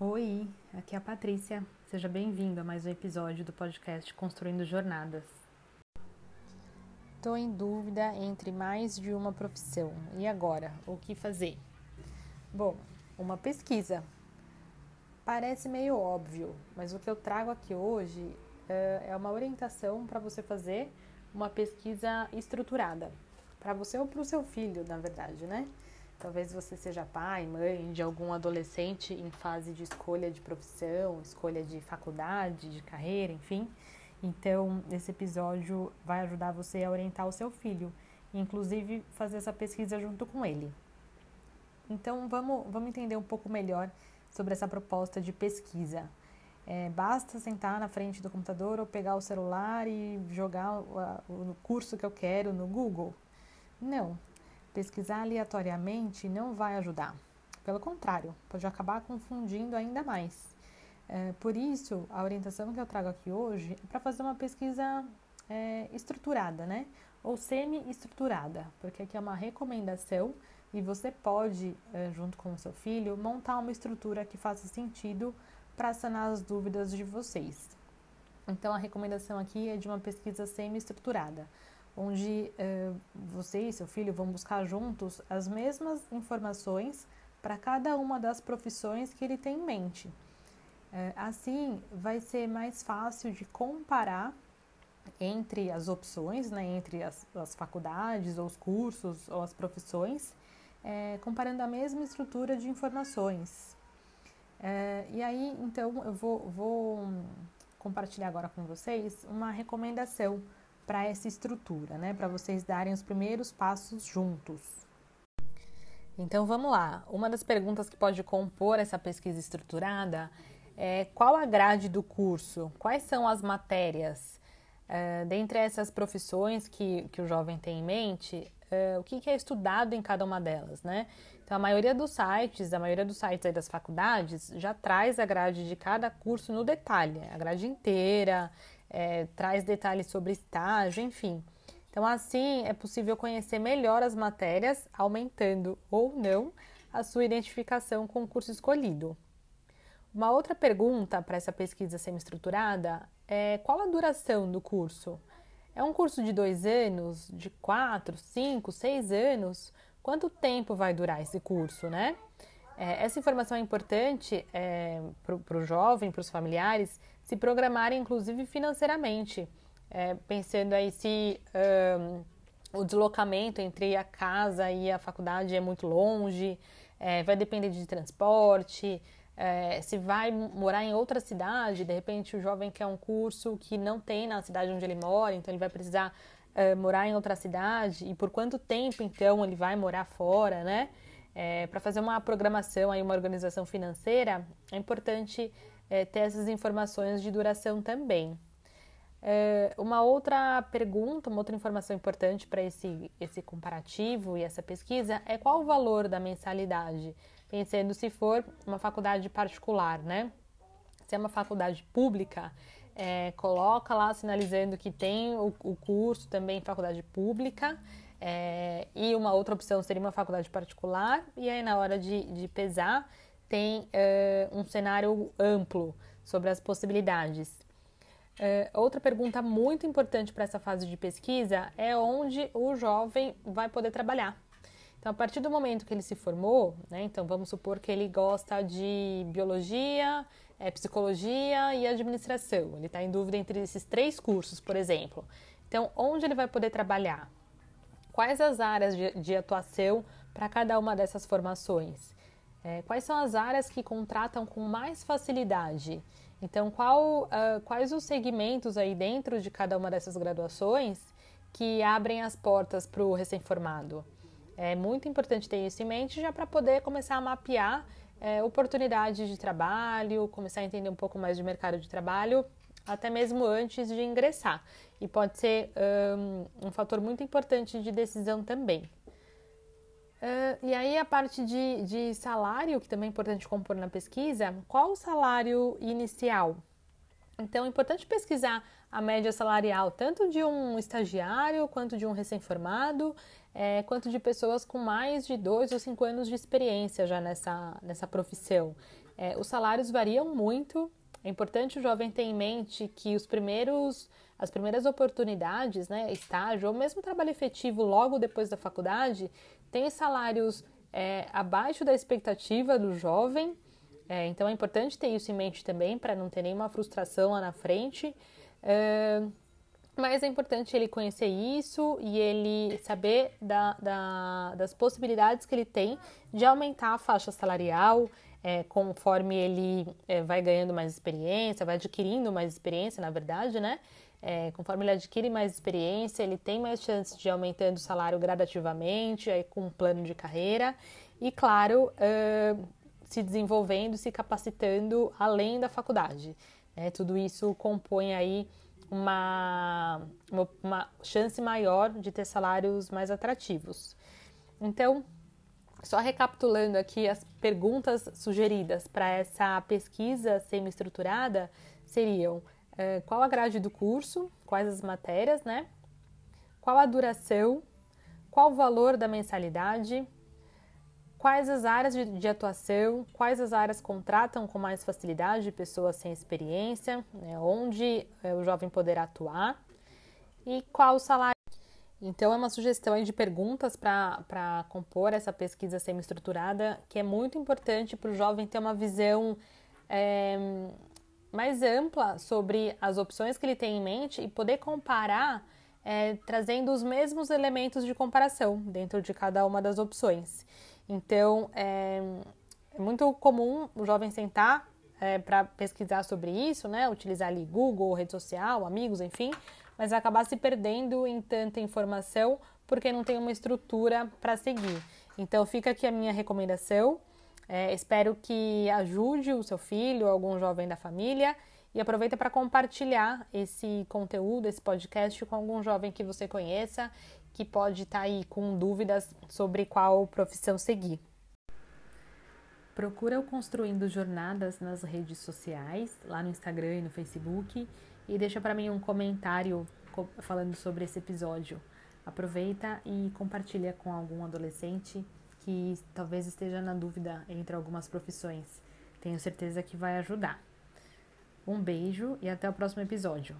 Oi, aqui é a Patrícia. Seja bem-vindo a mais um episódio do podcast Construindo Jornadas. Estou em dúvida entre mais de uma profissão. E agora? O que fazer? Bom, uma pesquisa. Parece meio óbvio, mas o que eu trago aqui hoje uh, é uma orientação para você fazer uma pesquisa estruturada. Para você ou para o seu filho, na verdade, né? Talvez você seja pai, mãe de algum adolescente em fase de escolha de profissão, escolha de faculdade, de carreira, enfim. Então, esse episódio vai ajudar você a orientar o seu filho, inclusive fazer essa pesquisa junto com ele. Então, vamos, vamos entender um pouco melhor sobre essa proposta de pesquisa. É, basta sentar na frente do computador ou pegar o celular e jogar o, o curso que eu quero no Google? Não, Pesquisar aleatoriamente não vai ajudar. Pelo contrário, pode acabar confundindo ainda mais. É, por isso, a orientação que eu trago aqui hoje é para fazer uma pesquisa é, estruturada, né? Ou semi-estruturada, porque aqui é uma recomendação e você pode, é, junto com o seu filho, montar uma estrutura que faça sentido para sanar as dúvidas de vocês. Então, a recomendação aqui é de uma pesquisa semi-estruturada onde uh, você e seu filho vão buscar juntos as mesmas informações para cada uma das profissões que ele tem em mente. Uh, assim, vai ser mais fácil de comparar entre as opções, né, entre as, as faculdades, ou os cursos, ou as profissões, é, comparando a mesma estrutura de informações. É, e aí, então, eu vou, vou compartilhar agora com vocês uma recomendação para essa estrutura, né? Para vocês darem os primeiros passos juntos. Então vamos lá. Uma das perguntas que pode compor essa pesquisa estruturada é qual a grade do curso? Quais são as matérias? Uh, dentre essas profissões que, que o jovem tem em mente, uh, o que, que, é estudado em cada uma delas, né? Então, a maioria dos sites, a maioria dos sites das faculdades já traz a grade de cada curso no detalhe, a grade inteira, é, traz detalhes sobre estágio, enfim. Então, assim é possível conhecer melhor as matérias, aumentando ou não a sua identificação com o curso escolhido. Uma outra pergunta para essa pesquisa semi-estruturada é qual a duração do curso? É um curso de dois anos, de quatro, cinco, seis anos? Quanto tempo vai durar esse curso, né? É, essa informação é importante é, para o jovem, para os familiares, se programarem, inclusive financeiramente, é, pensando aí se um, o deslocamento entre a casa e a faculdade é muito longe, é, vai depender de transporte, é, se vai morar em outra cidade, de repente o jovem quer um curso que não tem na cidade onde ele mora, então ele vai precisar é, morar em outra cidade, e por quanto tempo então ele vai morar fora, né? É, para fazer uma programação, aí, uma organização financeira, é importante é, ter essas informações de duração também. É, uma outra pergunta, uma outra informação importante para esse, esse comparativo e essa pesquisa é qual o valor da mensalidade, pensando se for uma faculdade particular, né? Se é uma faculdade pública, é, coloca lá sinalizando que tem o, o curso também faculdade pública é, e uma outra opção seria uma faculdade particular, e aí na hora de, de pesar, tem é, um cenário amplo sobre as possibilidades. É, outra pergunta muito importante para essa fase de pesquisa é onde o jovem vai poder trabalhar. Então, a partir do momento que ele se formou, né, então vamos supor que ele gosta de biologia, é, psicologia e administração. Ele está em dúvida entre esses três cursos, por exemplo. Então, onde ele vai poder trabalhar? Quais as áreas de, de atuação para cada uma dessas formações? É, quais são as áreas que contratam com mais facilidade? Então, qual, uh, quais os segmentos aí dentro de cada uma dessas graduações que abrem as portas para o recém-formado? É muito importante ter isso em mente já para poder começar a mapear é, oportunidades de trabalho, começar a entender um pouco mais de mercado de trabalho até mesmo antes de ingressar. E pode ser um, um fator muito importante de decisão também. Uh, e aí a parte de, de salário, que também é importante compor na pesquisa, qual o salário inicial? Então é importante pesquisar a média salarial, tanto de um estagiário, quanto de um recém-formado, é, quanto de pessoas com mais de dois ou cinco anos de experiência já nessa, nessa profissão. É, os salários variam muito. É importante o jovem ter em mente que os primeiros, as primeiras oportunidades, né, estágio ou mesmo trabalho efetivo logo depois da faculdade, tem salários é, abaixo da expectativa do jovem. É, então é importante ter isso em mente também para não ter nenhuma frustração lá na frente. É, mas é importante ele conhecer isso e ele saber da, da, das possibilidades que ele tem de aumentar a faixa salarial é, conforme ele é, vai ganhando mais experiência, vai adquirindo mais experiência, na verdade, né? É, conforme ele adquire mais experiência, ele tem mais chances de ir aumentando o salário gradativamente, aí com um plano de carreira e, claro, uh, se desenvolvendo, se capacitando além da faculdade. Né? Tudo isso compõe aí uma, uma, uma chance maior de ter salários mais atrativos. Então, só recapitulando aqui as perguntas sugeridas para essa pesquisa semi-estruturada seriam uh, qual a grade do curso, quais as matérias, né? Qual a duração, qual o valor da mensalidade, quais as áreas de, de, atuação, quais as áreas contratam com mais facilidade pessoas sem experiência, né, onde é, o jovem poderá atuar e qual o salário. Então, é uma sugestão de perguntas para compor essa pesquisa semi-estruturada que é muito importante para o jovem ter uma visão é, mais ampla sobre as opções que ele tem em mente e poder comparar é, trazendo os mesmos elementos de comparação dentro de cada uma das opções. Então, é, é muito comum o jovem sentar é, para pesquisar sobre isso, né? Utilizar ali Google, rede social, amigos, enfim, mas acabar se perdendo em tanta informação porque não tem uma estrutura para seguir. Então, fica aqui a minha recomendação. É, espero que ajude o seu filho, algum jovem da família e aproveita para compartilhar esse conteúdo, esse podcast com algum jovem que você conheça que pode estar tá aí com dúvidas sobre qual profissão seguir. Procura o Construindo Jornadas nas redes sociais, lá no Instagram e no Facebook, e deixa para mim um comentário falando sobre esse episódio. Aproveita e compartilha com algum adolescente que talvez esteja na dúvida entre algumas profissões. Tenho certeza que vai ajudar. Um beijo e até o próximo episódio.